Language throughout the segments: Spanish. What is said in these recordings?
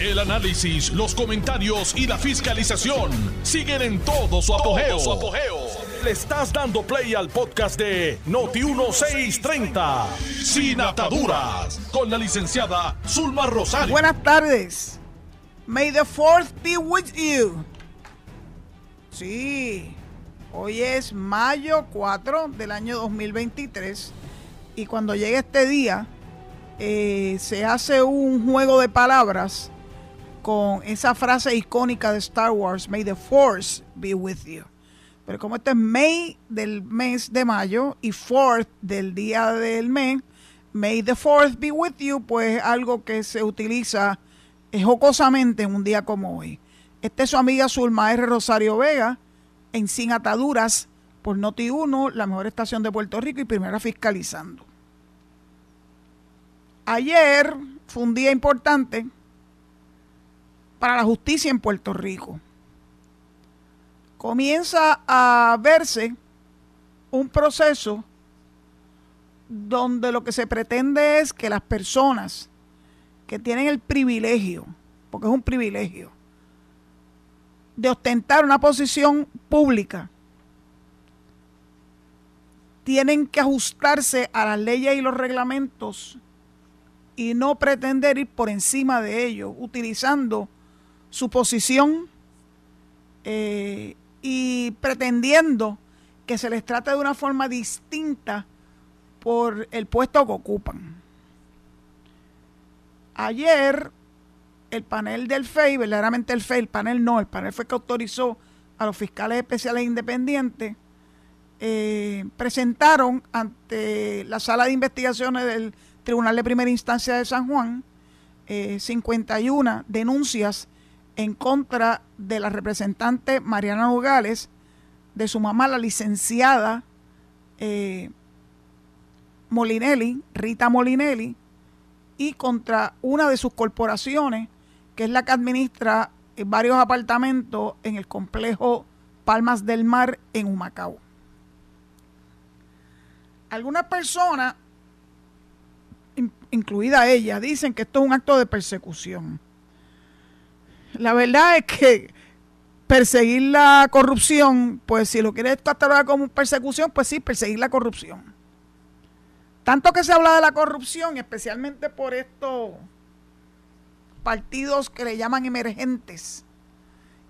El análisis, los comentarios y la fiscalización siguen en todo su apogeo. Le estás dando play al podcast de Noti1630, Sin Ataduras, con la licenciada Zulma Rosario. Buenas tardes. May the fourth be with you. Sí, hoy es mayo 4 del año 2023 y cuando llegue este día eh, se hace un juego de palabras con esa frase icónica de Star Wars, May the Force be with you. Pero como este es May del mes de mayo y Fourth del día del mes, May the Fourth be with you, pues algo que se utiliza jocosamente en un día como hoy. Esta es su amiga Zulma R. Rosario Vega, en Sin Ataduras, por Noti1, la mejor estación de Puerto Rico y primera fiscalizando. Ayer fue un día importante para la justicia en Puerto Rico. Comienza a verse un proceso donde lo que se pretende es que las personas que tienen el privilegio, porque es un privilegio, de ostentar una posición pública, tienen que ajustarse a las leyes y los reglamentos y no pretender ir por encima de ellos, utilizando su posición eh, y pretendiendo que se les trate de una forma distinta por el puesto que ocupan. Ayer el panel del FEI, verdaderamente el FEI, el panel no, el panel fue que autorizó a los fiscales especiales independientes, eh, presentaron ante la sala de investigaciones del Tribunal de Primera Instancia de San Juan 51 eh, denuncias en contra de la representante Mariana Nogales, de su mamá, la licenciada eh, Molinelli, Rita Molinelli, y contra una de sus corporaciones, que es la que administra eh, varios apartamentos en el complejo Palmas del Mar en Humacao. Algunas personas incluida ella, dicen que esto es un acto de persecución. La verdad es que perseguir la corrupción, pues si lo quieres catalogar como persecución, pues sí, perseguir la corrupción. Tanto que se habla de la corrupción, especialmente por estos partidos que le llaman emergentes,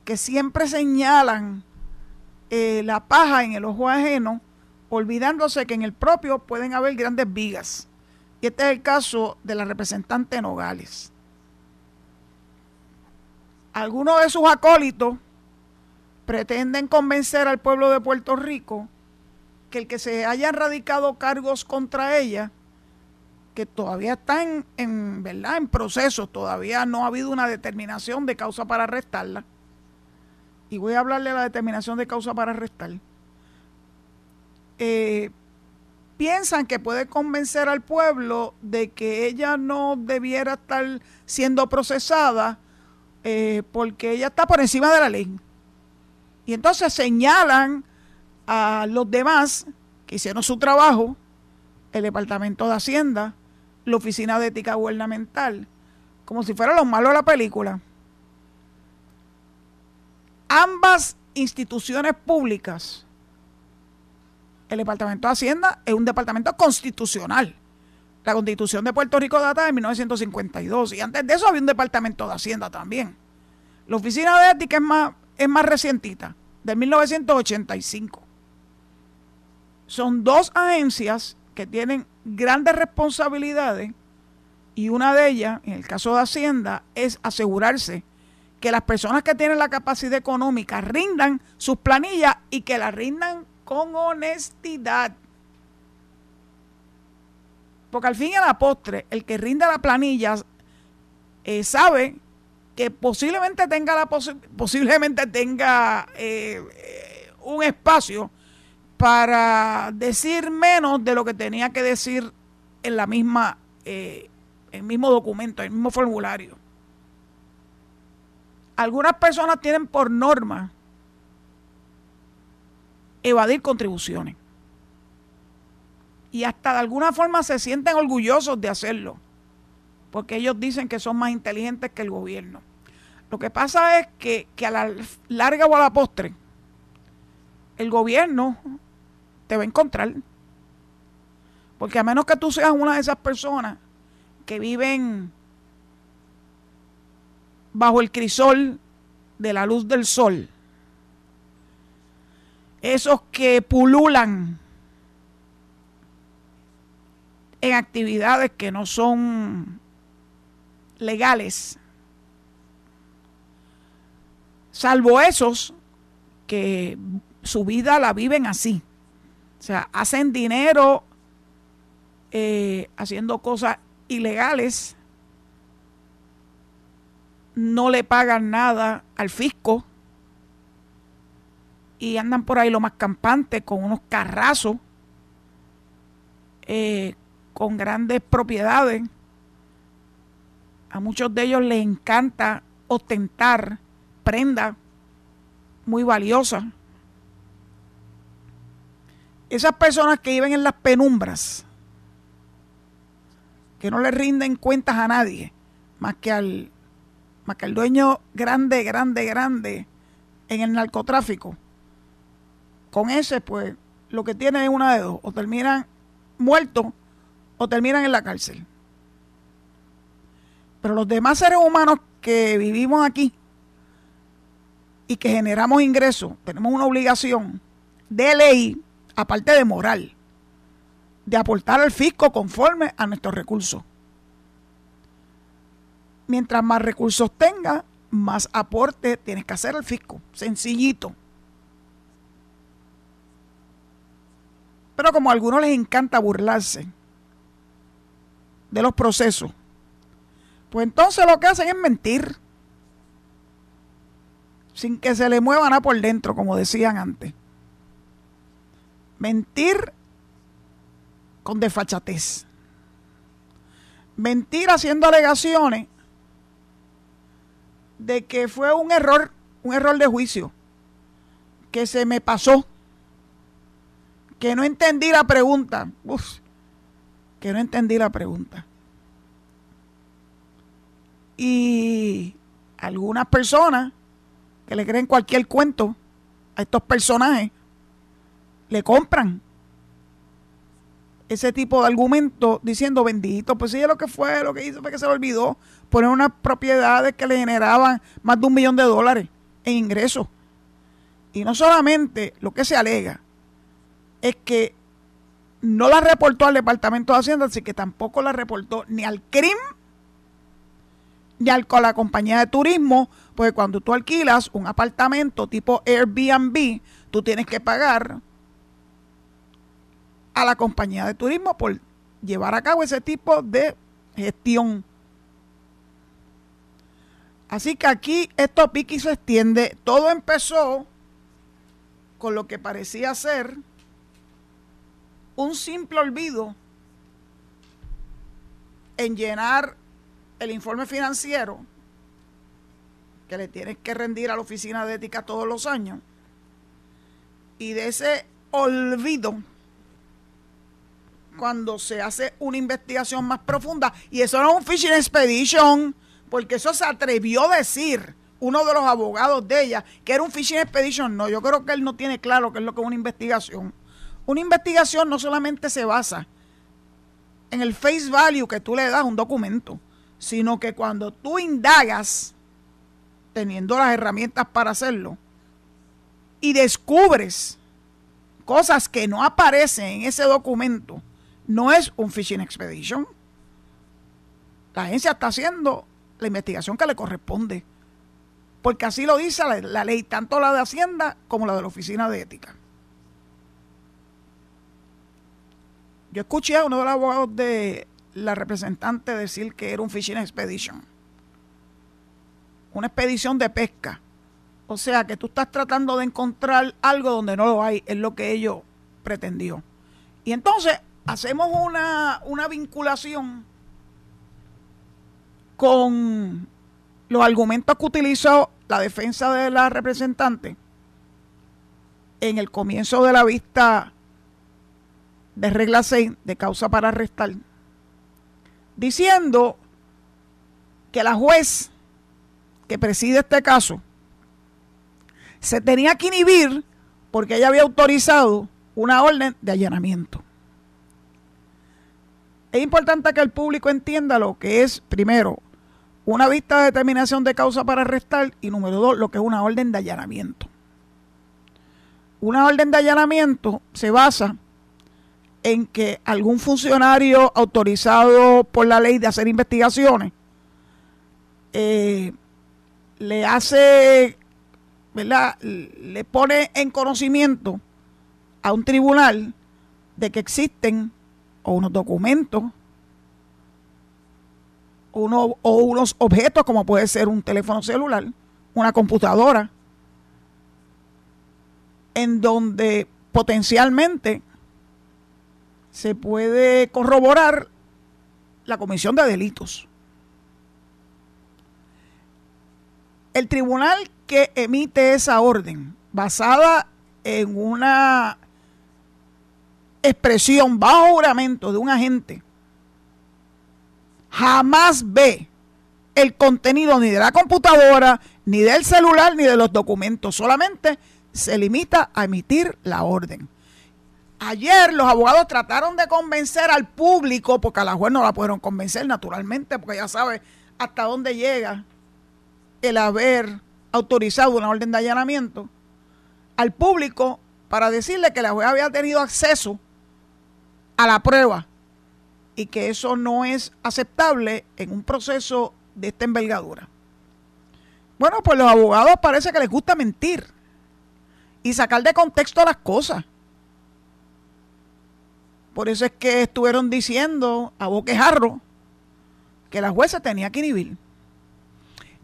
que siempre señalan eh, la paja en el ojo ajeno, olvidándose que en el propio pueden haber grandes vigas. Y este es el caso de la representante Nogales. Algunos de sus acólitos pretenden convencer al pueblo de Puerto Rico que el que se hayan radicado cargos contra ella, que todavía están en, ¿verdad? en proceso, todavía no ha habido una determinación de causa para arrestarla. Y voy a hablarle de la determinación de causa para arrestar. Eh, piensan que puede convencer al pueblo de que ella no debiera estar siendo procesada eh, porque ella está por encima de la ley. Y entonces señalan a los demás que hicieron su trabajo, el Departamento de Hacienda, la Oficina de Ética Gubernamental, como si fueran los malos de la película. Ambas instituciones públicas el Departamento de Hacienda es un departamento constitucional. La Constitución de Puerto Rico data de 1952 y antes de eso había un departamento de Hacienda también. La Oficina de Ética es más, es más recientita, de 1985. Son dos agencias que tienen grandes responsabilidades y una de ellas, en el caso de Hacienda, es asegurarse que las personas que tienen la capacidad económica rindan sus planillas y que las rindan con honestidad. Porque al fin y a la postre, el que rinda la planilla eh, sabe que posiblemente tenga la posiblemente tenga eh, eh, un espacio para decir menos de lo que tenía que decir en la misma el mismo documento, el mismo formulario. Algunas personas tienen por norma evadir contribuciones. Y hasta de alguna forma se sienten orgullosos de hacerlo. porque ellos dicen que son más inteligentes que el gobierno. Lo que pasa es que, que a la larga o a la postre, el gobierno te va a encontrar. Porque a menos que tú seas una de esas personas que viven bajo el crisol de la luz del sol, esos que pululan en actividades que no son legales, salvo esos que su vida la viven así. O sea, hacen dinero eh, haciendo cosas ilegales, no le pagan nada al fisco. Y andan por ahí lo más campante con unos carrazos, eh, con grandes propiedades. A muchos de ellos les encanta ostentar prendas muy valiosas. Esas personas que viven en las penumbras, que no le rinden cuentas a nadie, más que al, más que al dueño grande, grande, grande en el narcotráfico. Con ese, pues, lo que tienen es una de dos, o terminan muertos o terminan en la cárcel. Pero los demás seres humanos que vivimos aquí y que generamos ingresos, tenemos una obligación de ley aparte de moral, de aportar al fisco conforme a nuestros recursos. Mientras más recursos tenga, más aporte tienes que hacer al fisco. Sencillito. Pero como a algunos les encanta burlarse de los procesos, pues entonces lo que hacen es mentir. Sin que se le mueva nada por dentro, como decían antes mentir con desfachatez. Mentir haciendo alegaciones de que fue un error, un error de juicio, que se me pasó, que no entendí la pregunta. Uf, que no entendí la pregunta. Y algunas personas que le creen cualquier cuento a estos personajes le compran ese tipo de argumento diciendo bendito, pues sí, lo que fue, lo que hizo fue que se le olvidó poner unas propiedades que le generaban más de un millón de dólares en ingresos. Y no solamente lo que se alega es que no la reportó al Departamento de Hacienda, así que tampoco la reportó ni al CRIM ni al, a la compañía de turismo, porque cuando tú alquilas un apartamento tipo Airbnb, tú tienes que pagar a la compañía de turismo por llevar a cabo ese tipo de gestión. Así que aquí esto pique se extiende. Todo empezó con lo que parecía ser un simple olvido en llenar el informe financiero que le tienes que rendir a la oficina de ética todos los años. Y de ese olvido cuando se hace una investigación más profunda. Y eso no es un fishing expedition, porque eso se atrevió a decir uno de los abogados de ella, que era un fishing expedition. No, yo creo que él no tiene claro qué es lo que es una investigación. Una investigación no solamente se basa en el face value que tú le das a un documento, sino que cuando tú indagas, teniendo las herramientas para hacerlo, y descubres cosas que no aparecen en ese documento, no es un fishing expedition. La agencia está haciendo la investigación que le corresponde. Porque así lo dice la, ley, tanto la de Hacienda como la de la Oficina de Ética. Yo escuché a uno de los abogados de la representante decir que era un fishing expedition. Una expedición de pesca. O sea que tú estás tratando de encontrar algo donde no lo hay, es lo que ellos pretendió. Y entonces hacemos una, vinculación con los argumentos que utilizó la defensa de la representante en el comienzo de la vista de regla 6 de causa para arrestar, diciendo que la juez que preside este caso se tenía que inhibir porque ella había autorizado una orden de allanamiento. Es importante que el público entienda lo que es, primero, una vista de determinación de causa para arrestar y número dos, lo que es una orden de allanamiento. Una orden de allanamiento se basa en que algún funcionario autorizado por la ley de hacer investigaciones eh, le hace, ¿verdad? Le pone en conocimiento a un tribunal de que existen o unos documentos uno, o unos objetos como puede ser un teléfono celular, una computadora, en donde potencialmente se puede corroborar la comisión de delitos. El tribunal que emite esa orden, basada en una expresión bajo juramento de un agente, jamás ve el contenido ni de la computadora, ni del celular, ni de los documentos. Solamente se limita a emitir la orden. Ayer los abogados trataron de convencer al público, porque a la juez no la pudieron convencer naturalmente, porque ya sabe hasta dónde llega el haber autorizado una orden de allanamiento, al público para decirle que la juez había tenido acceso a la prueba y que eso no es aceptable en un proceso de esta envergadura. Bueno, pues los abogados parece que les gusta mentir y sacar de contexto las cosas. Por eso es que estuvieron diciendo a boquejarro que la jueza tenía que inhibir.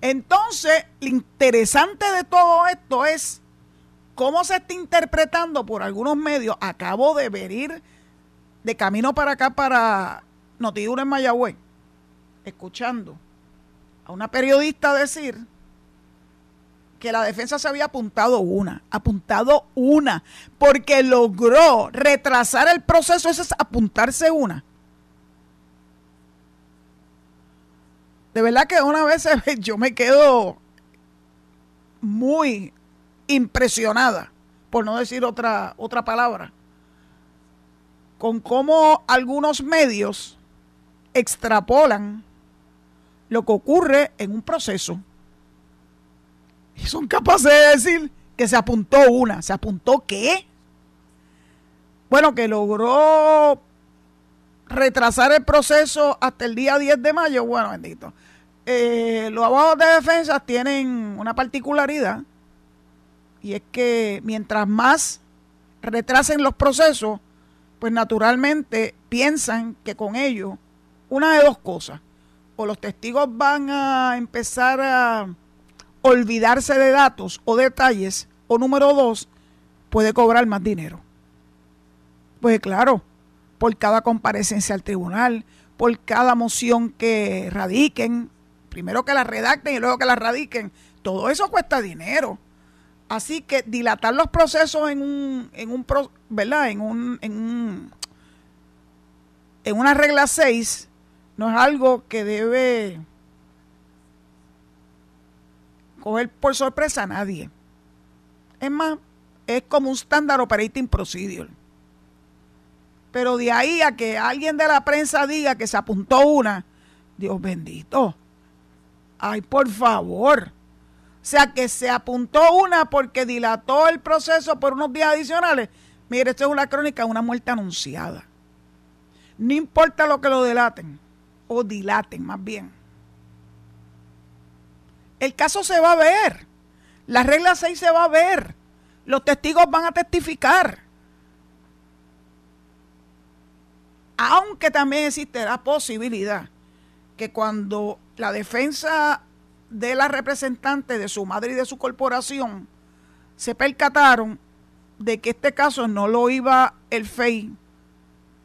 Entonces, lo interesante de todo esto es cómo se está interpretando por algunos medios. Acabo de ver de camino para acá, para Notiuno en Mayagüez, escuchando a una periodista decir que la defensa se había apuntado una, apuntado una, porque logró retrasar el proceso, eso es apuntarse una. De verdad que una vez yo me quedo muy impresionada, por no decir otra, otra palabra, con cómo algunos medios extrapolan lo que ocurre en un proceso y son capaces de decir que se apuntó una. ¿Se apuntó qué? Bueno, que logró retrasar el proceso hasta el día 10 de mayo. Bueno, bendito. Eh, los abogados de defensa tienen una particularidad y es que mientras más retrasen los procesos, pues naturalmente piensan que con ello, una de dos cosas, o los testigos van a empezar a olvidarse de datos o detalles, o número dos, puede cobrar más dinero. Pues claro, por cada comparecencia al tribunal, por cada moción que radiquen, primero que la redacten y luego que la radiquen, todo eso cuesta dinero. Así que dilatar los procesos en un, en un ¿verdad? En un, en un, en una regla 6 no es algo que debe coger por sorpresa a nadie. Es más, es como un standard operating procedure. Pero de ahí a que alguien de la prensa diga que se apuntó una, Dios bendito. Ay, por favor. O sea, que se apuntó una porque dilató el proceso por unos días adicionales. Mire, esto es una crónica de una muerte anunciada. No importa lo que lo delaten, o dilaten más bien. El caso se va a ver. La regla 6 se va a ver. Los testigos van a testificar. Aunque también existe la posibilidad que cuando la defensa de la representante de su madre y de su corporación se percataron de que este caso no lo iba el FEI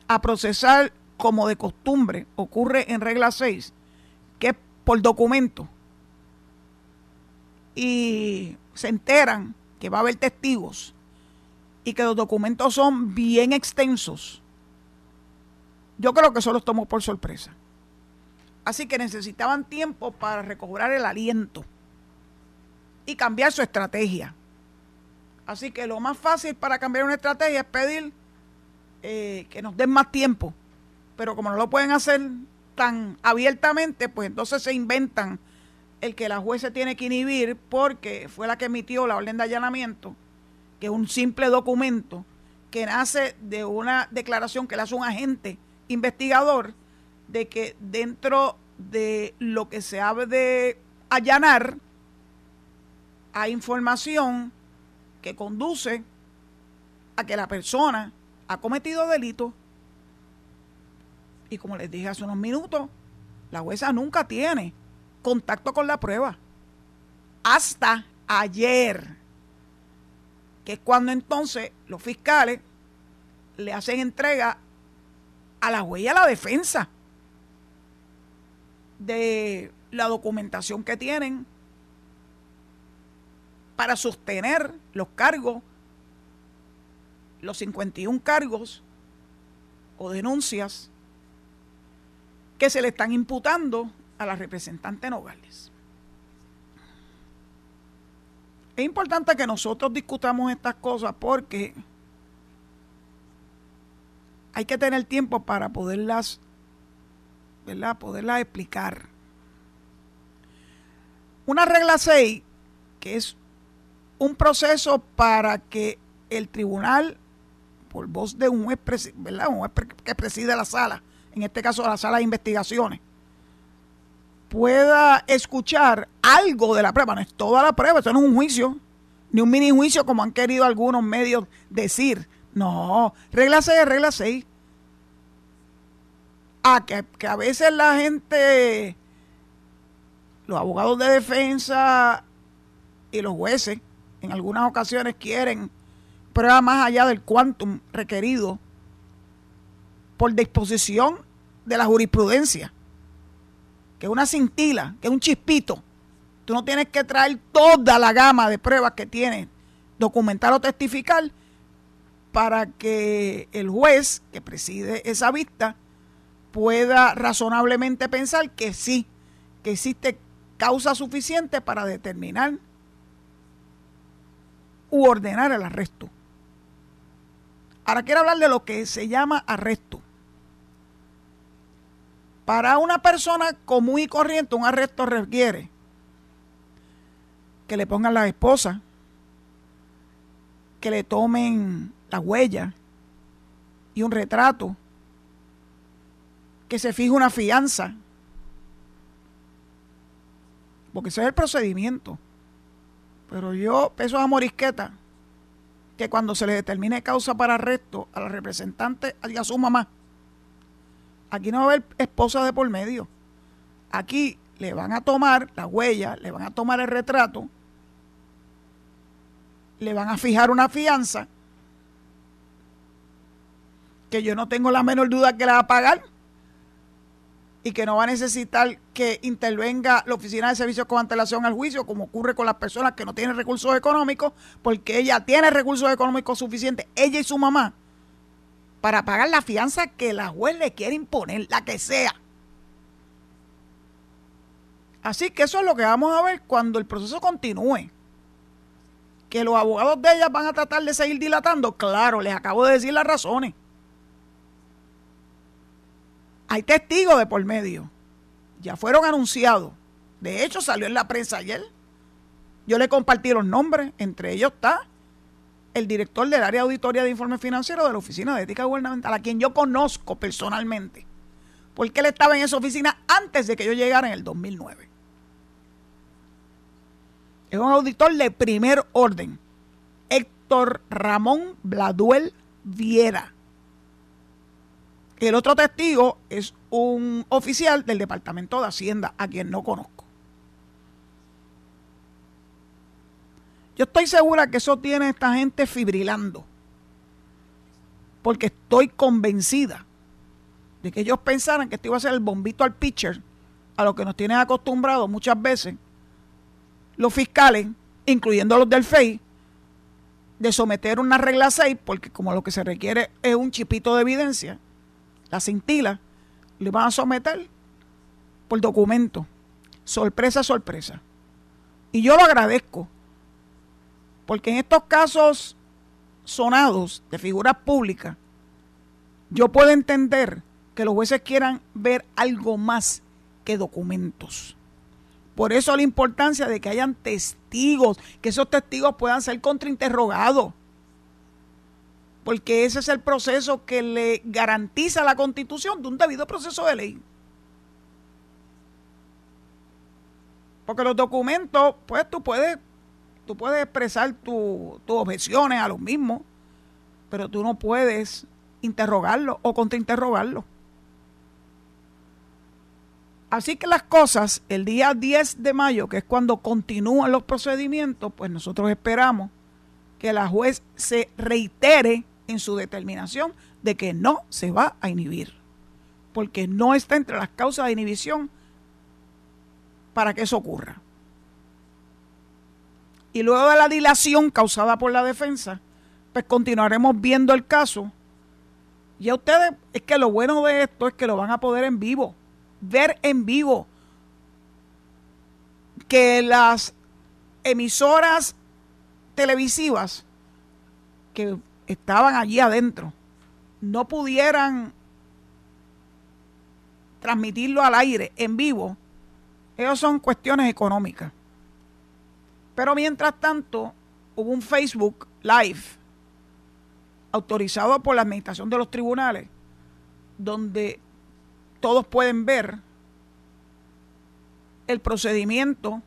a procesar como de costumbre, ocurre en regla 6, que es por documento y se enteran que va a haber testigos y que los documentos son bien extensos, yo creo que eso los tomó por sorpresa. Así que necesitaban tiempo para recobrar el aliento y cambiar su estrategia. Así que lo más fácil para cambiar una estrategia es pedir eh, que nos den más tiempo. Pero como no lo pueden hacer tan abiertamente, pues entonces se inventan el que la jueza tiene que inhibir porque fue la que emitió la orden de allanamiento, que es un simple documento que nace de una declaración que le hace un agente investigador de que dentro de lo que se ha de allanar hay información que conduce a que la persona ha cometido delito. Y como les dije hace unos minutos, la jueza nunca tiene contacto con la prueba. Hasta ayer, que es cuando entonces los fiscales le hacen entrega a la huella a la defensa de la documentación que tienen para sostener los cargos, los 51 cargos o denuncias que se le están imputando a la representante Nogales. Es importante que nosotros discutamos estas cosas porque hay que tener tiempo para poderlas, ¿verdad? Poderlas explicar. Una regla 6, que es un proceso para que el tribunal, por voz de un juez, ¿verdad? Un juez que preside la sala, en este caso la sala de investigaciones, pueda escuchar algo de la prueba. No es toda la prueba, eso no es un juicio, ni un mini juicio como han querido algunos medios decir. No, regla 6 regla 6. Ah, que, que a veces la gente, los abogados de defensa y los jueces, en algunas ocasiones quieren prueba más allá del quantum requerido por disposición de la jurisprudencia, que es una cintila, que es un chispito. Tú no tienes que traer toda la gama de pruebas que tienes, documentar o testificar, para que el juez que preside esa vista pueda razonablemente pensar que sí, que existe causa suficiente para determinar u ordenar el arresto. Ahora quiero hablar de lo que se llama arresto. Para una persona común y corriente, un arresto requiere que le pongan la esposa, que le tomen la huella y un retrato, que se fije una fianza, porque ese es el procedimiento. Pero yo peso a morisqueta que cuando se le determine causa para arresto a la representante a su mamá, aquí no va a haber esposa de por medio. Aquí le van a tomar la huella, le van a tomar el retrato, le van a fijar una fianza que yo no tengo la menor duda que la va a pagar y que no va a necesitar que intervenga la Oficina de Servicios con antelación al juicio, como ocurre con las personas que no tienen recursos económicos, porque ella tiene recursos económicos suficientes, ella y su mamá, para pagar la fianza que la juez le quiere imponer, la que sea. Así que eso es lo que vamos a ver cuando el proceso continúe. Que los abogados de ella van a tratar de seguir dilatando, claro, les acabo de decir las razones. Hay testigos de por medio. Ya fueron anunciados. De hecho, salió en la prensa ayer. Yo le compartí los nombres. Entre ellos está el director del área de auditoría de informes financieros de la Oficina de Ética Gubernamental, a quien yo conozco personalmente. Porque él estaba en esa oficina antes de que yo llegara en el 2009. Es un auditor de primer orden. Héctor Ramón Bladuel Viera. El otro testigo es un oficial del Departamento de Hacienda, a quien no conozco. Yo estoy segura que eso tiene esta gente fibrilando, porque estoy convencida de que ellos pensaran que esto iba a ser el bombito al pitcher, a lo que nos tienen acostumbrados muchas veces los fiscales, incluyendo los del FEI, de someter una regla 6, porque como lo que se requiere es un chipito de evidencia, la cintila, le van a someter por documento. Sorpresa, sorpresa. Y yo lo agradezco, porque en estos casos sonados de figuras públicas, yo puedo entender que los jueces quieran ver algo más que documentos. Por eso la importancia de que hayan testigos, que esos testigos puedan ser contrainterrogados. Porque ese es el proceso que le garantiza la constitución de un debido proceso de ley. Porque los documentos, pues tú puedes, tú puedes expresar tus objeciones a los mismos, pero tú no puedes interrogarlo o contrainterrogarlo. Así que las cosas, el día 10 de mayo, que es cuando continúan los procedimientos, pues nosotros esperamos que la juez se reitere en su determinación de que no se va a inhibir, porque no está entre las causas de inhibición para que eso ocurra. Y luego de la dilación causada por la defensa, pues continuaremos viendo el caso. Y a ustedes, es que lo bueno de esto es que lo van a poder en vivo, ver en vivo. Que las emisoras televisivas que estaban allí adentro no pudieran transmitirlo al aire en vivo, ellos son cuestiones económicas. Pero mientras tanto, hubo un Facebook Live autorizado por la administración de los tribunales, donde todos pueden ver el procedimiento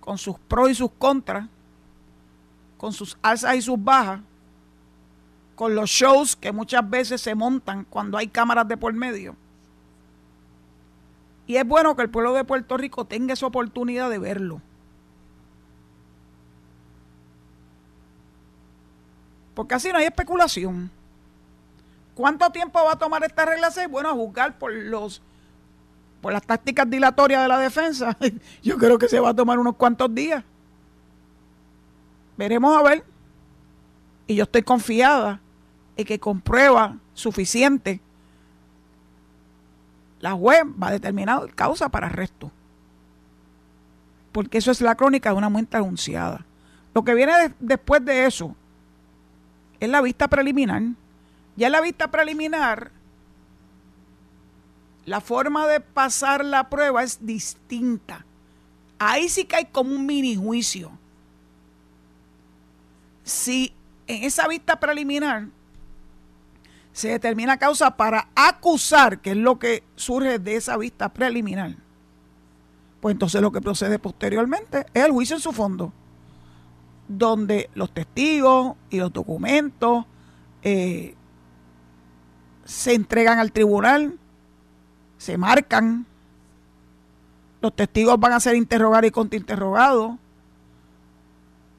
con sus pros y sus contras, con sus alzas y sus bajas, con los shows que muchas veces se montan cuando hay cámaras de por medio y es bueno que el pueblo de Puerto Rico tenga esa oportunidad de verlo. Porque así no hay especulación. ¿Cuánto tiempo va a tomar esta regla 6? Bueno, a juzgar por los por las tácticas dilatorias de la defensa, yo creo que se va a tomar unos cuantos días. Veremos a ver. Y yo estoy confiada en que con prueba suficiente la juez va a determinar causa para arresto. Porque eso es la crónica de una muerte anunciada. Lo que viene después de eso es la vista preliminar. Ya en la vista preliminar, la forma de pasar la prueba es distinta. Ahí sí que hay como un mini juicio. Si en esa vista preliminar se determina causa para acusar, que es lo que surge de esa vista preliminar, pues entonces lo que procede posteriormente es el juicio en su fondo, donde los testigos y los documentos eh, se entregan al tribunal, se marcan, los testigos van a ser interrogados y contrainterrogados,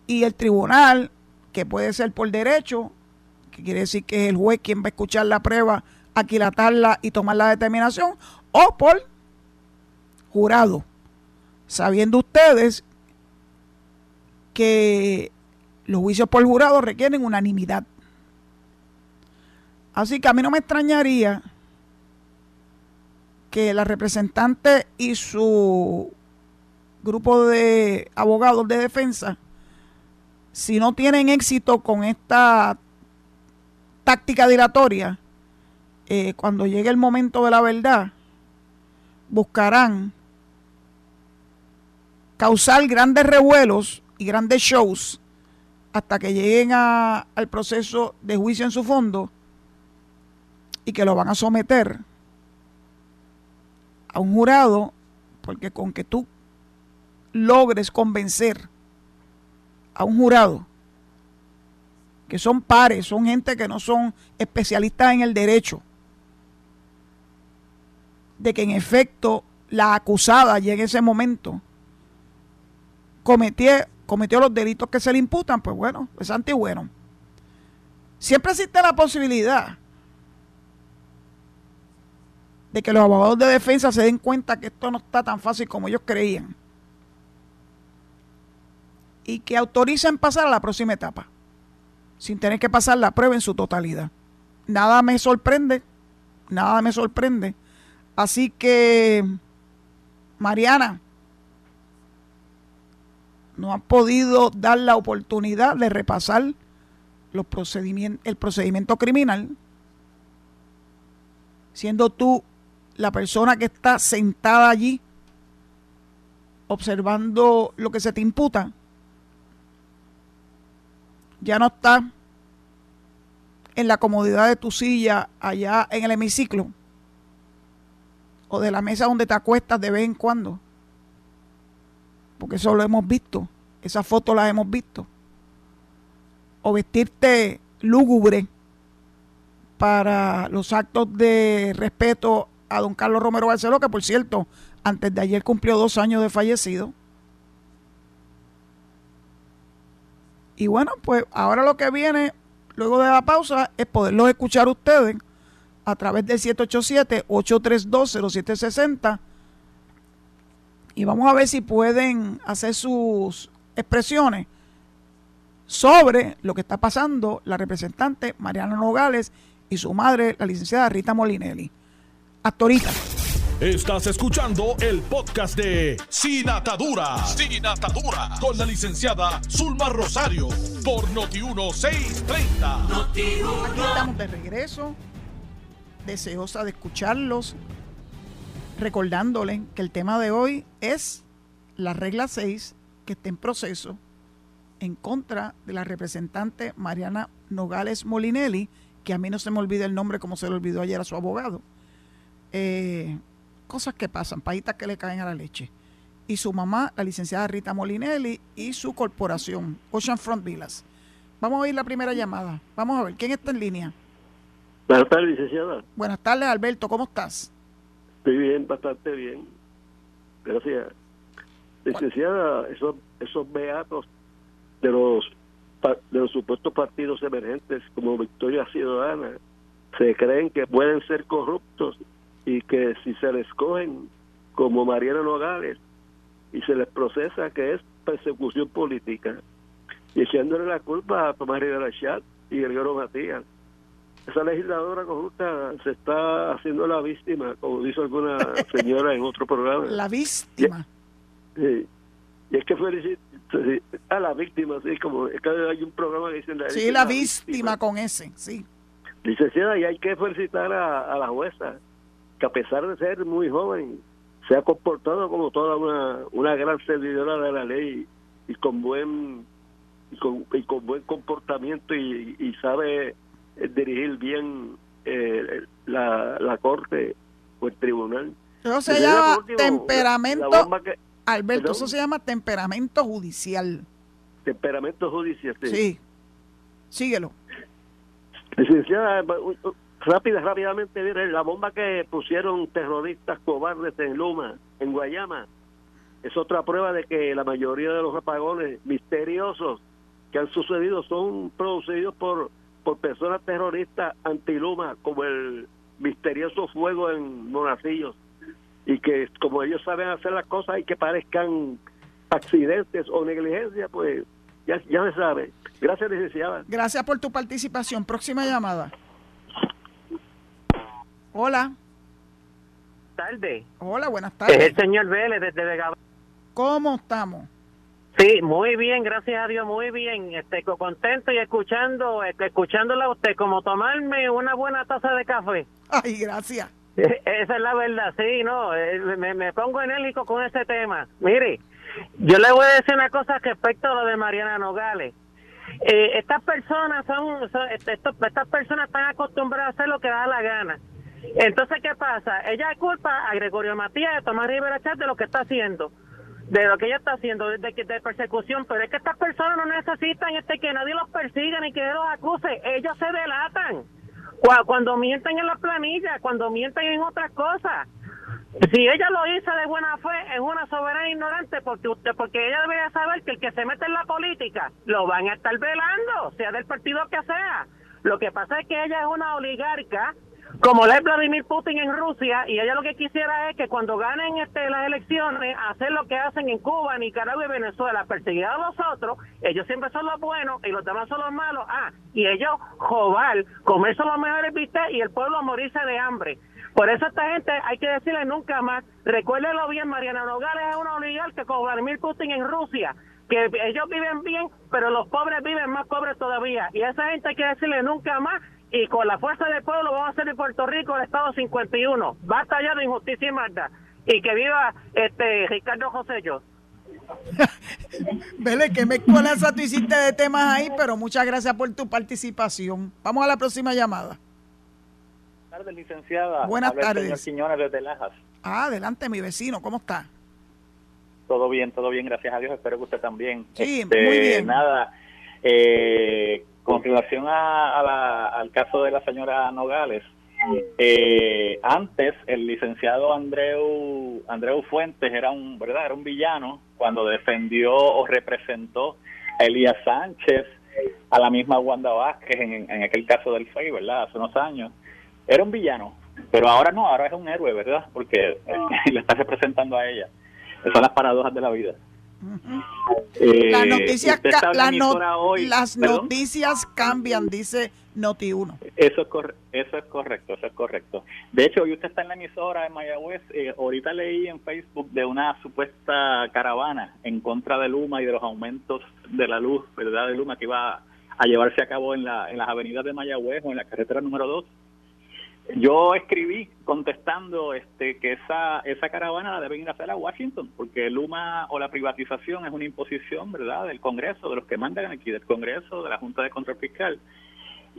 y el tribunal, que puede ser por derecho, que quiere decir que es el juez quien va a escuchar la prueba, aquilatarla y tomar la determinación, o por jurado, sabiendo ustedes que los juicios por jurado requieren unanimidad. Así que a mí no me extrañaría que la representante y su grupo de abogados de defensa, si no tienen éxito con esta táctica dilatoria, eh, cuando llegue el momento de la verdad, buscarán causar grandes revuelos y grandes shows hasta que lleguen al proceso de juicio en su fondo y que lo van a someter a un jurado, porque con que tú logres convencer a un jurado que son pares, son gente que no son especialistas en el derecho, de que en efecto la acusada en ese momento cometió, cometió los delitos que se le imputan, pues bueno, es bueno. Siempre existe la posibilidad de que los abogados de defensa se den cuenta que esto no está tan fácil como ellos creían y que autoricen pasar a la próxima etapa sin tener que pasar la prueba en su totalidad. Nada me sorprende, nada me sorprende Así que, Mariana, no han podido dar la oportunidad de repasar los procedimientos, el procedimiento criminal, siendo tú la persona que está sentada allí observando lo que se te imputa, ya no está en la comodidad de tu silla allá en el hemiciclo o de la mesa donde te acuestas de vez en cuando porque eso lo hemos visto, esas fotos las hemos visto, o vestirte lúgubre para los actos de respeto a don Carlos Romero Barceló, que por cierto, antes de ayer cumplió dos años de fallecido. Y bueno, pues ahora lo que viene, luego de la pausa, es poderlos escuchar ustedes a través del 787-832-0760 y vamos a ver si pueden hacer sus expresiones sobre lo que está pasando la representante Mariana Nogales y su madre, la licenciada Rita Molinelli. Actorita. Estás escuchando el podcast de Sin Atadura. Sin Atadura. Con la licenciada Zulma Rosario. Por Noti1630. Noti Aquí estamos de regreso. Deseosa de escucharlos recordándole que el tema de hoy es la regla 6 que está en proceso en contra de la representante Mariana Nogales Molinelli, que a mí no se me olvida el nombre como se le olvidó ayer a su abogado. Eh, cosas que pasan, pajitas que le caen a la leche. Y su mamá, la licenciada Rita Molinelli, y su corporación, Ocean Front Villas. Vamos a oír la primera llamada. Vamos a ver, ¿quién está en línea? Buenas tardes, licenciada. Buenas tardes, Alberto, ¿cómo estás? Estoy bien, bastante bien. Gracias. Licenciada, esos, esos beatos de los de los supuestos partidos emergentes como Victoria Ciudadana se creen que pueden ser corruptos y que si se les cogen como Mariana Nogales y se les procesa que es persecución política y echándole la culpa a Tomás Rivera Chat y Gregorio Matías esa legisladora corrupta se está haciendo la víctima, como dijo alguna señora en otro programa. La víctima. Y, es que fue a la víctima, sí, como es que hay un programa que dice la Sí, la, víctima, con ese, sí. Licenciada, y hay que felicitar a, la jueza, que a pesar de ser muy joven, se ha comportado como toda una, una gran servidora de la ley y con buen y con, y con buen comportamiento y, y sabe dirigir bien eh, la, la corte o el tribunal. Eso se llama temperamento, Alberto, eso se llama temperamento judicial. Temperamento judicial, sí. Sí, síguelo. Licenciada, rápida, rápidamente, la bomba que pusieron terroristas cobardes en Luma, en Guayama, es otra prueba de que la mayoría de los apagones misteriosos que han sucedido son producidos por por personas terroristas antiluma como el misterioso fuego en Monacillos y que como ellos saben hacer las cosas y que parezcan accidentes o negligencia, pues ya, ya se sabe. Gracias, licenciada. Gracias por tu participación. Próxima llamada. Hola. Tarde. Hola, buenas tardes. Es el señor Vélez desde Vega. ¿Cómo estamos? Sí, muy bien, gracias a Dios, muy bien. Este, contento y escuchando, este, escuchándola a usted, como tomarme una buena taza de café. Ay, gracias. Esa es la verdad, sí, no, eh, me, me pongo enérgico con ese tema. Mire, yo le voy a decir una cosa respecto a lo de Mariana Nogales. Eh, estas personas son, este, estas personas están acostumbradas a hacer lo que da la gana. Entonces, ¿qué pasa? Ella culpa a Gregorio Matías de Tomás Rivera Chat de lo que está haciendo de lo que ella está haciendo de, de persecución, pero es que estas personas no necesitan este que nadie los persiga ni que los acuse, ellos se delatan cuando mienten en la planilla, cuando mienten en otras cosas. Si ella lo hizo de buena fe, es una soberana ignorante porque usted, porque ella debería saber que el que se mete en la política lo van a estar velando, sea del partido que sea. Lo que pasa es que ella es una oligarca como le es Vladimir Putin en Rusia y ella lo que quisiera es que cuando ganen este, las elecciones hacer lo que hacen en Cuba, Nicaragua y Venezuela, perseguir a los otros, ellos siempre son los buenos y los demás son los malos, ah, y ellos jobar, comerse los mejores vistas y el pueblo morirse de hambre. Por eso esta gente hay que decirle nunca más, recuérdelo bien, Mariana Nogales es una oligarca con Vladimir Putin en Rusia, que ellos viven bien, pero los pobres viven más pobres todavía. Y a esa gente hay que decirle nunca más y con la fuerza del pueblo vamos a hacer de Puerto Rico el Estado 51. Basta ya de injusticia y maldad. Y que viva este Ricardo José yo. Vele, que me esa tú hiciste de temas ahí, pero muchas gracias por tu participación. Vamos a la próxima llamada. Buenas tardes, licenciada. Buenas tardes. Señor desde Lajas. Ah, adelante, mi vecino, ¿cómo está? Todo bien, todo bien, gracias a Dios. Espero que usted también. Sí, muy este, bien. Nada, eh, con relación a, al caso de la señora Nogales, eh, antes el licenciado Andreu Andreu Fuentes era un verdad era un villano cuando defendió o representó a Elías Sánchez a la misma Wanda Vázquez en, en aquel caso del FEI, ¿verdad? Hace unos años. Era un villano, pero ahora no, ahora es un héroe, ¿verdad? Porque le está representando a ella. Esas son las paradojas de la vida. Eh, las noticias, las noticias cambian, dice Noti1. Eso es, eso es correcto, eso es correcto. De hecho, hoy usted está en la emisora de Mayagüez. Eh, ahorita leí en Facebook de una supuesta caravana en contra de Luma y de los aumentos de la luz, ¿verdad? De Luma que iba a llevarse a cabo en, la, en las avenidas de Mayagüez o en la carretera número 2 yo escribí contestando este que esa esa caravana la deben ir a hacer a Washington, porque Luma o la privatización es una imposición, ¿verdad?, del Congreso, de los que mandan aquí, del Congreso, de la Junta de Control Fiscal.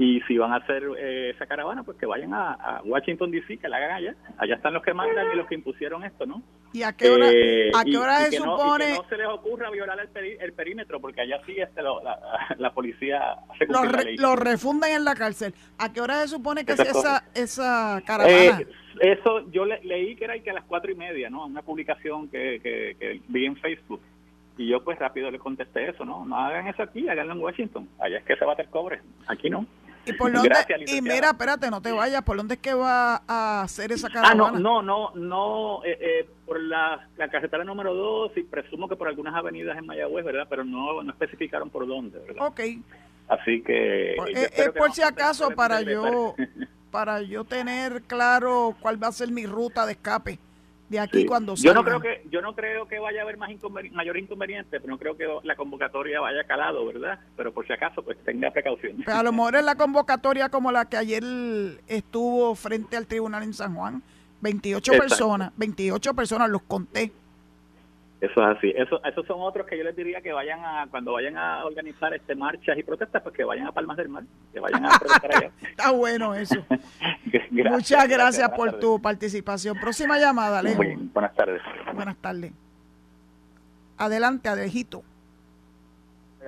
Y si van a hacer eh, esa caravana, pues que vayan a, Washington DC, que la hagan allá. Allá están los que mandan y los que impusieron esto, ¿no? ¿Y a qué hora, eh, a qué hora se supone? No, que no se les ocurra violar el, perímetro, porque allá sí este, la, policía hace Los refunden en la cárcel. ¿A qué hora se supone que es esa, esa caravana? Eh, eso yo leí que era que a las cuatro y media, ¿no? Una publicación que, que, que vi en Facebook. Y yo pues rápido le contesté eso, ¿no? No hagan eso aquí, háganlo en Washington. Allá es que se va a hacer cobre, aquí no. ¿Y, por dónde, y mira, espérate, no te vayas, ¿por dónde es que va a hacer esa caravana? Ah, no, no, no, no eh, eh, por la, la carretera número 2 y presumo que por algunas avenidas en Mayagüez, ¿verdad? Pero no, no especificaron por dónde, ¿verdad? Ok. Así que... es, por si acaso para yo, para yo tener claro cuál va a ser mi ruta de escape de aquí cuando Yo no creo que yo no creo que vaya a haber más mayor inconveniente, pero no creo que la convocatoria vaya calado, ¿verdad? Pero por si acaso, pues tenga precaución. Pero a lo mejor es la convocatoria como la que ayer estuvo frente al tribunal en San Juan. 28 personas, 28 personas, los conté. Eso es así. Eso, esos son otros que yo les diría que vayan a, cuando vayan a organizar este marchas y protestas, pues que vayan a Palmas del Mar, que vayan a protestar allá. Está bueno eso. Muchas gracias, por tu participación. Próxima llamada, Alejo. buenas tardes. Buenas tardes. Adelante, Alejito.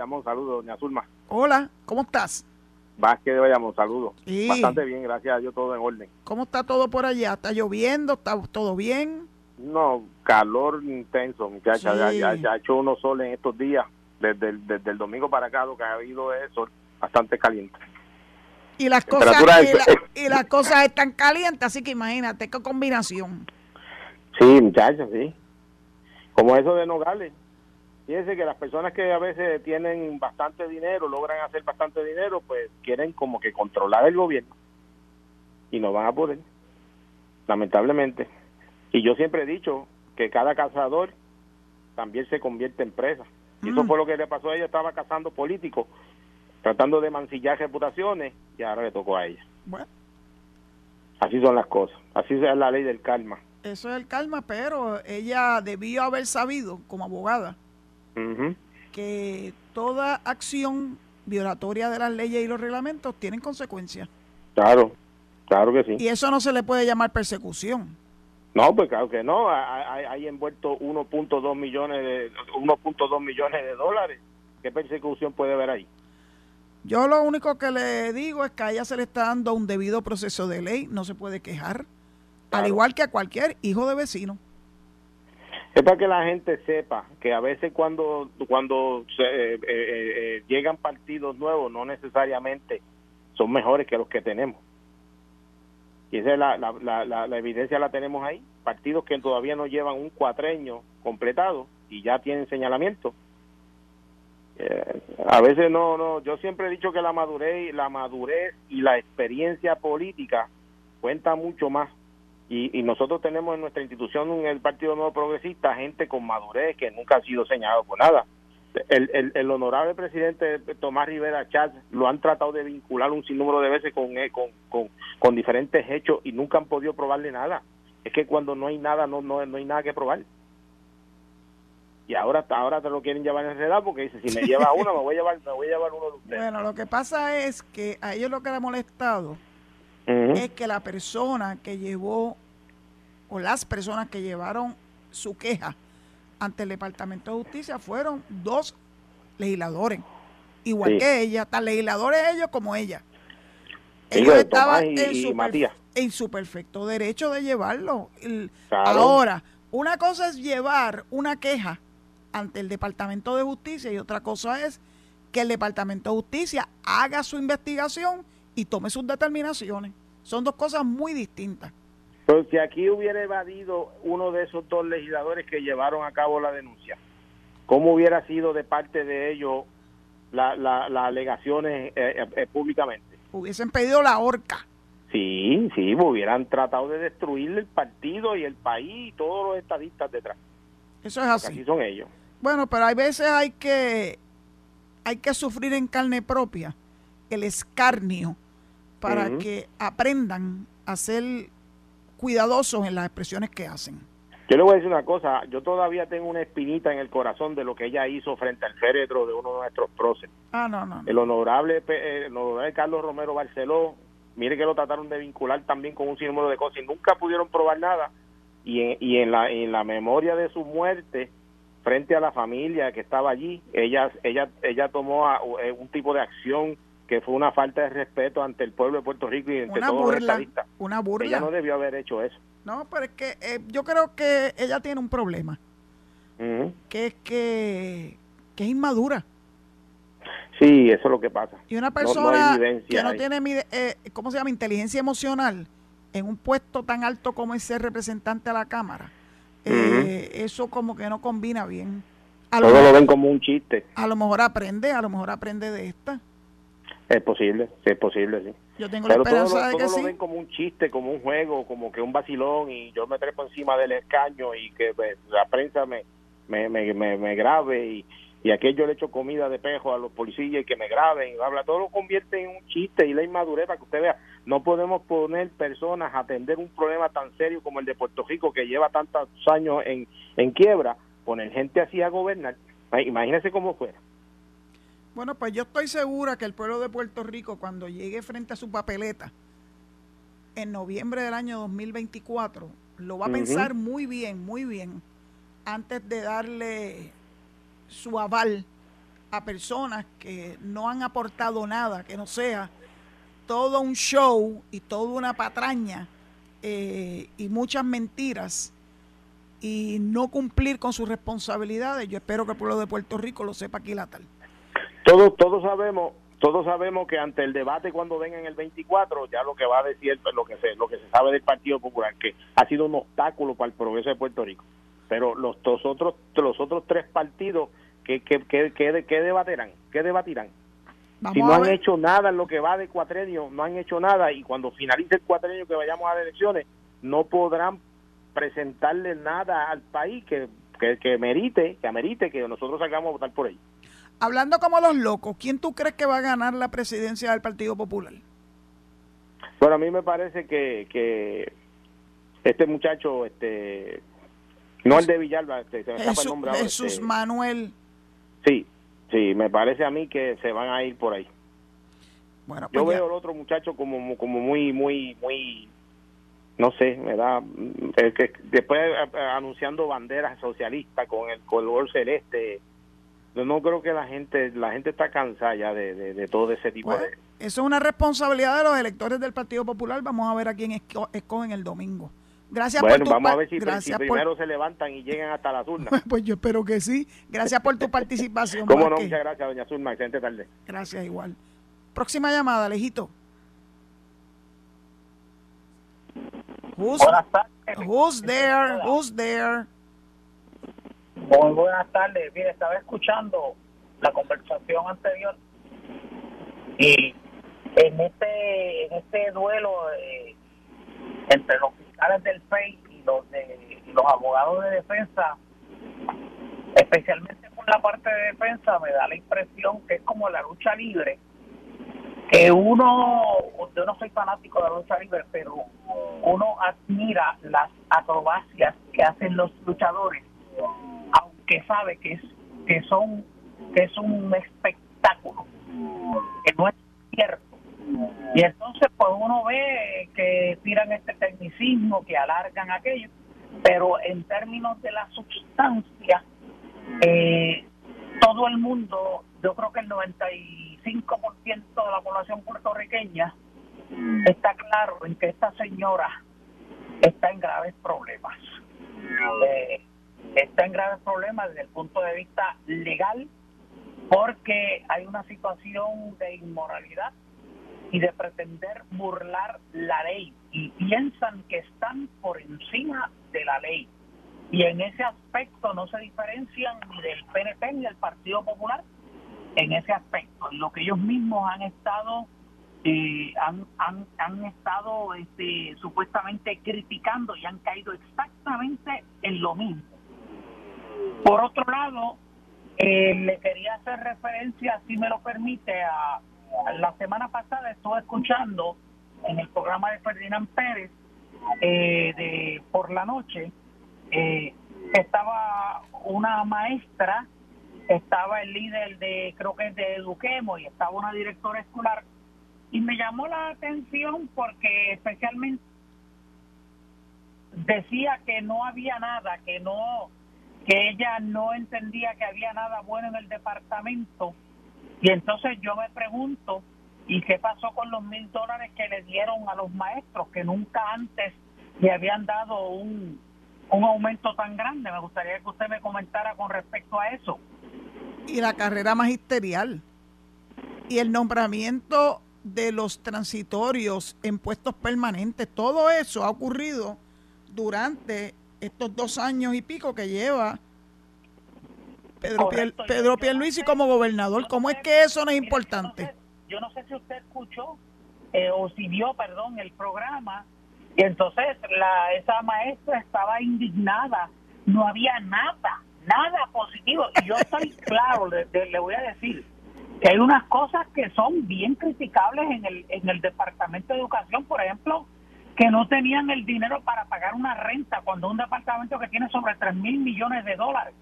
un saludo, doña Zulma. Hola, ¿cómo estás? Vázquez de un saludo. Bastante bien, gracias a Dios, todo en orden. ¿Cómo está todo por allá? ¿Está lloviendo? ¿Está todo bien? No, calor intenso, muchacha. Ya, ya, ha hecho unos sol en estos días, desde el, desde el domingo para acá, lo que ha habido es sol bastante caliente. Y las cosas y, las cosas están calientes, así que imagínate qué combinación. Sí, muchachos, sí. Como eso de Nogales. Fíjense que las personas que a veces tienen bastante dinero, logran hacer bastante dinero, pues quieren como que controlar el gobierno. Y no van a poder, lamentablemente. Y yo siempre he dicho que cada cazador también se convierte en presa. Y eso mm. fue lo que le pasó a ella, estaba cazando políticos, tratando de mancillar reputaciones, y ahora le tocó a ella. Bueno. Así son las cosas, así es la ley del karma. Eso es el karma, pero ella debió haber sabido, como abogada, que toda acción violatoria de las leyes y los reglamentos tienen consecuencias. Claro, claro que sí. Y eso no se le puede llamar persecución. No, pues claro que no, hay, hay envuelto 1.2 millones de 1.2 millones de dólares. ¿Qué persecución puede haber ahí? Yo lo único que le digo es que a ella se le está dando un debido proceso de ley, no se puede quejar, al igual que a cualquier hijo de vecino. Es para que la gente sepa que a veces cuando cuando se, eh, eh, eh, llegan partidos nuevos no necesariamente son mejores que los que tenemos. Y esa es la, la, la, la, evidencia la tenemos ahí. Partidos que todavía no llevan un cuatreño completado y ya tienen señalamiento. Eh, a veces no, no, yo siempre he dicho que la madurez, la madurez y la experiencia política cuenta mucho más. Y, y nosotros tenemos en nuestra institución, en el Partido Nuevo Progresista, gente con madurez que nunca ha sido señalado por nada el, el, honorable presidente Tomás Rivera Chávez lo han tratado de vincular un sinnúmero de veces eh, con, con, con, diferentes hechos y nunca han podido probarle nada. Es que cuando no hay nada, no, no, no hay nada que probar. Y ahora, ahora te lo quieren llevar en enredado porque dice, si me lleva uno, me voy a llevar, me voy a llevar uno de ustedes. Bueno, lo que pasa es que a ellos lo que le ha molestado es que la persona que llevó, o las personas que llevaron su queja, ante el Departamento de Justicia fueron dos legisladores, igual que ella, tan legisladores ellos como ella. Ellos estaban en, su perfecto derecho de llevarlo. Ahora, una cosa es llevar una queja ante el Departamento de Justicia y otra cosa es que el Departamento de Justicia haga su investigación y tome sus determinaciones. Son dos cosas muy distintas. Pero si aquí hubiera evadido uno de esos dos legisladores que llevaron a cabo la denuncia, ¿cómo hubiera sido de parte de ellos las alegaciones eh, eh, eh, públicamente? Hubiesen pedido la horca. Sí, sí, hubieran tratado de destruir el partido y el país y todos los estadistas detrás. Eso es así. así son ellos. Bueno, pero hay veces hay que hay que sufrir en carne propia el escarnio para que aprendan a ser cuidadosos en las expresiones que hacen. Yo le voy a decir una cosa, yo todavía tengo una espinita en el corazón de lo que ella hizo frente al féretro de uno de nuestros próceres. Ah, no, no. El, honorable, eh, el honorable Carlos Romero Barceló, mire que lo trataron de vincular también con un sinnúmero de cosas y nunca pudieron probar nada. Y en, y en, la, en la memoria de su muerte, frente a la familia que estaba allí, ella, ella, ella tomó eh, un tipo de acción que fue una falta de respeto ante el pueblo de Puerto Rico y ante todos los estadistas. Una burla. Ella no debió haber hecho eso. No, pero es que eh, yo creo que ella tiene un problema. Que es que, que es inmadura. Sí, eso es lo que pasa. Y una persona que no tiene, eh, ¿cómo se llama? Inteligencia emocional en un puesto tan alto como es ser representante a la Cámara. Eh, eso como que no combina bien. Todos lo, lo ven como un chiste. A lo mejor aprende, a lo mejor aprende de esta. Es posible, sí, es posible, sí. Yo tengo la esperanza de que lo ven como un chiste, como un juego, como que un vacilón y yo me trepo encima del escaño y que pues, la prensa me, me, me, me, grabe y, y aquello le echo comida de pejo a los policías y que me graben y habla, todo lo convierte en un chiste y la inmadurez para que usted vea, no podemos poner personas a atender un problema tan serio como el de Puerto Rico que lleva tantos años en, en quiebra, poner gente así a gobernar, imagínese cómo fuera. Bueno, pues yo estoy segura que el pueblo de Puerto Rico, cuando llegue frente a su papeleta en noviembre del año 2024, lo va a pensar muy bien, muy bien, antes de darle su aval a personas que no han aportado nada, que no sea todo un show y toda una patraña eh, y muchas mentiras y no cumplir con sus responsabilidades. Yo espero que el pueblo de Puerto Rico lo sepa aquí la tal. Todos, todos sabemos todos sabemos que ante el debate cuando venga en el 24 ya lo que va a decir lo que se lo que se sabe del Partido Popular que ha sido un obstáculo para el progreso de Puerto Rico. Pero los, otros los otros tres partidos que que, que, que, debatirán qué debatirán si no han hecho nada en lo que va de cuatrenio no han hecho nada y cuando finalice el cuatrenio que vayamos a las elecciones no podrán presentarle nada al país que, que, que merite que amerite que nosotros salgamos a votar por ellos hablando como los locos, ¿quién tú crees que va a ganar la presidencia del Partido Popular? Bueno, a mí me parece que, que este muchacho, este, no el de Villalba, este, se me Jesús, el nombre Jesús este, Manuel. Sí, sí, me parece a mí que se van a ir por ahí. Bueno, pues Yo veo al otro muchacho como, como muy, muy, muy, no sé, me da, que después eh, anunciando banderas socialistas con el color celeste, yo no creo que la gente la gente está cansada ya de, todo ese tipo de... Eso es una responsabilidad de los electores del Partido Popular. Vamos a ver a quién escogen el domingo. Gracias por tu vamos a ver si, primero se levantan y llegan hasta la urnas. pues yo espero que sí. Gracias por tu participación. Cómo no, muchas gracias, doña Zulma. Excelente tarde. Gracias, igual. Próxima llamada, Lejito. buenas tardes. Who's there? Who's there? Muy buenas tardes. Mire, estaba escuchando la conversación anterior y en este en este duelo eh, entre los fiscales del FEI y los de los abogados de defensa, especialmente por la parte de defensa, me da la impresión que es como la lucha libre que uno, yo no soy fanático de la lucha libre, pero uno admira las acrobacias que hacen los luchadores, aunque sabe que es que son que es un espectáculo, que no es cierto. Y entonces pues uno ve que tiran este tecnicismo, que alargan aquello, pero en términos de la sustancia, eh, todo el mundo, yo creo que el 95% de la población puertorriqueña está claro en que esta señora está en graves problemas. Eh, está en graves problemas desde el punto de vista legal porque hay una situación de inmoralidad y de pretender burlar la ley y piensan que están por encima de la ley. Y en ese aspecto no se diferencian ni del PNP ni del Partido Popular en ese aspecto. Lo que ellos mismos han estado eh, han, han, han estado este, supuestamente criticando y han caído exactamente en lo mismo. Por otro lado, eh, le quería hacer referencia, si me lo permite, a, la semana pasada estuve escuchando en el programa de Ferdinand Pérez eh, de por la noche eh, estaba una maestra estaba el líder de creo que es de Eduquemo y estaba una directora escolar y me llamó la atención porque especialmente decía que no había nada que no que ella no entendía que había nada bueno en el departamento y entonces yo me pregunto, ¿y qué pasó con los mil dólares que le dieron a los maestros que nunca antes le habían dado un, un aumento tan grande? Me gustaría que usted me comentara con respecto a eso. Y la carrera magisterial. Y el nombramiento de los transitorios en puestos permanentes. Todo eso ha ocurrido durante estos dos años y pico que lleva Pedro, Piel, Pedro Pierluisi como gobernador. ¿Cómo es que eso no es importante? Yo no sé si usted escuchó eh, o si vio, perdón, el programa. Y entonces la, esa maestra estaba indignada. No había nada, nada positivo. Y yo estoy claro, le, le voy a decir que hay unas cosas que son bien criticables en el, en el Departamento de Educación, por ejemplo, que no tenían el dinero para pagar una renta cuando un departamento que tiene sobre 3 mil millones de dólares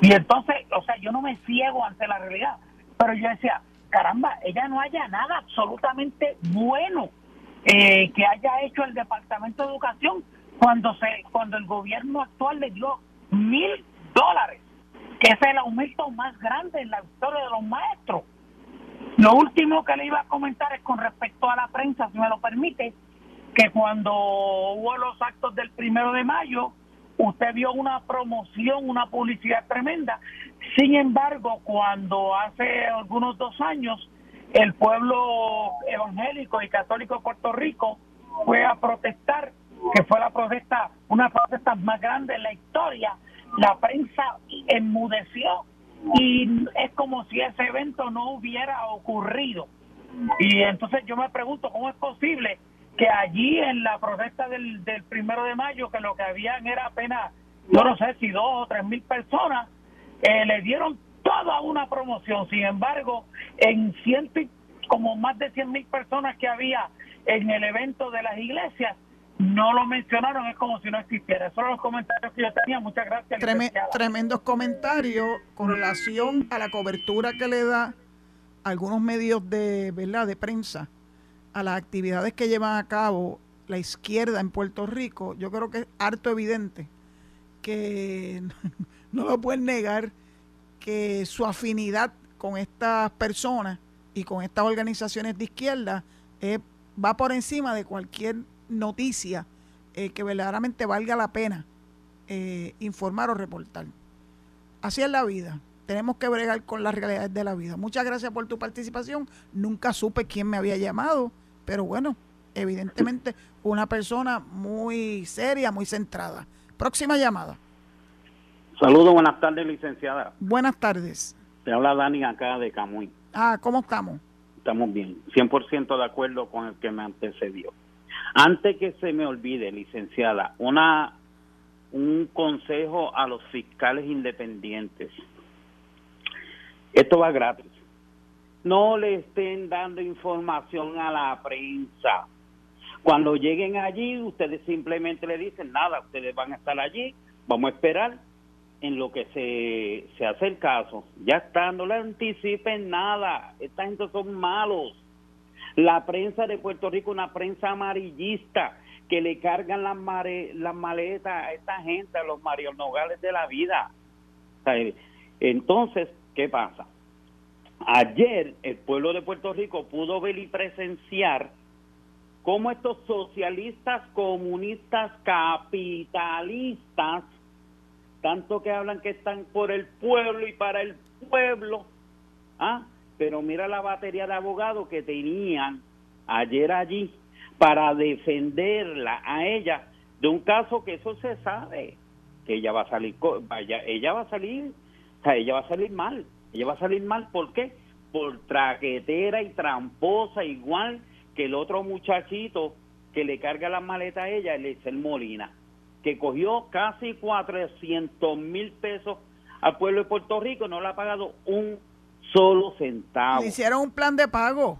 y entonces, o sea, yo no me ciego ante la realidad, pero yo decía, caramba, ella no haya nada absolutamente bueno eh, que haya hecho el Departamento de Educación cuando se cuando el gobierno actual le dio mil dólares, que es el aumento más grande en la historia de los maestros. Lo último que le iba a comentar es con respecto a la prensa, si me lo permite, que cuando hubo los actos del primero de mayo, usted vio una promoción, una publicidad tremenda. Sin embargo, cuando hace algunos dos años el pueblo evangélico y católico de Puerto Rico fue a protestar, que fue la protesta, una protesta más grande en la historia, la prensa enmudeció y es como si ese evento no hubiera ocurrido. Y entonces yo me pregunto, ¿cómo es posible que allí en la protesta del, del primero de mayo, que lo que habían era apenas, yo no sé si dos o tres mil personas, eh, le dieron toda una promoción. Sin embargo, en ciento como más de cien mil personas que había en el evento de las iglesias, no lo mencionaron, es como si no existiera. Esos son los comentarios que yo tenía. Muchas gracias. tremendos comentarios con relación a la cobertura que le da algunos medios de, ¿verdad? de prensa a las actividades que llevan a cabo la izquierda en Puerto Rico, yo creo que es harto evidente que no lo pueden negar que su afinidad con estas personas y con estas organizaciones de izquierda eh, va por encima de cualquier noticia eh, que verdaderamente valga la pena eh, informar o reportar. Así es la vida. Tenemos que bregar con las realidades de la vida. Muchas gracias por tu participación. Nunca supe quién me había llamado pero bueno, evidentemente una persona muy seria, muy centrada. Próxima llamada. Saludos, buenas tardes, licenciada. Buenas tardes. Te habla Dani acá de Camuy. Ah, ¿cómo estamos? Estamos bien, 100% de acuerdo con el que me antecedió. Antes que se me olvide, licenciada, una un consejo a los fiscales independientes. Esto va gratis. No le estén dando información a la prensa. Cuando lleguen allí, ustedes simplemente le dicen, nada, ustedes van a estar allí, vamos a esperar en lo que se, se hace el caso. Ya está, no le anticipen nada. Esta gente son malos. La prensa de Puerto Rico, una prensa amarillista, que le cargan las, las maletas a esta gente, a los Mario Nogales de la vida. Entonces, ¿qué pasa? Ayer el pueblo de Puerto Rico pudo ver y presenciar cómo estos socialistas, comunistas, capitalistas, tanto que hablan que están por el pueblo y para el pueblo, ¿ah? pero mira la batería de abogados que tenían ayer allí para defenderla a ella de un caso que eso se sabe, que ella va a salir, ella va a salir, o sea, ella va a salir mal, ella va a salir mal, ¿por qué? Por traquetera y tramposa, igual que el otro muchachito que le carga la maleta a ella, el Molina que cogió casi 400 mil pesos al pueblo de Puerto Rico, no le ha pagado un solo centavo. hicieron un plan de pago.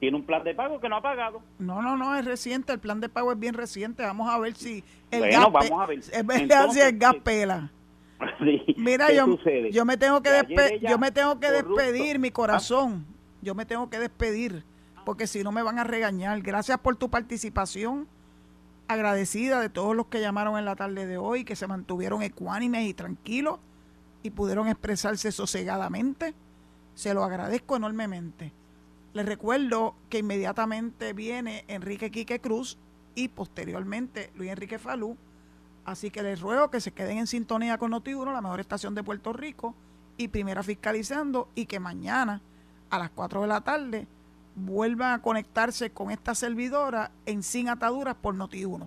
Tiene un plan de pago que no ha pagado. No, no, no, es reciente, el plan de pago es bien reciente. Vamos a ver si el bueno, vamos a ver. Entonces, el gas pela. Mira, yo, yo me tengo que yo me tengo que despedir, mi corazón. Yo me tengo que despedir porque si no me van a regañar. Gracias por tu participación agradecida de todos los que llamaron en la tarde de hoy, que se mantuvieron ecuánimes y tranquilos y pudieron expresarse sosegadamente. Se lo agradezco enormemente. Les recuerdo que inmediatamente viene Enrique Quique Cruz y posteriormente Luis Enrique Falú. Así que les ruego que se queden en sintonía con Noti1, la mejor estación de Puerto Rico, y primera fiscalizando, y que mañana a las 4 de la tarde vuelvan a conectarse con esta servidora en Sin Ataduras por Noti1.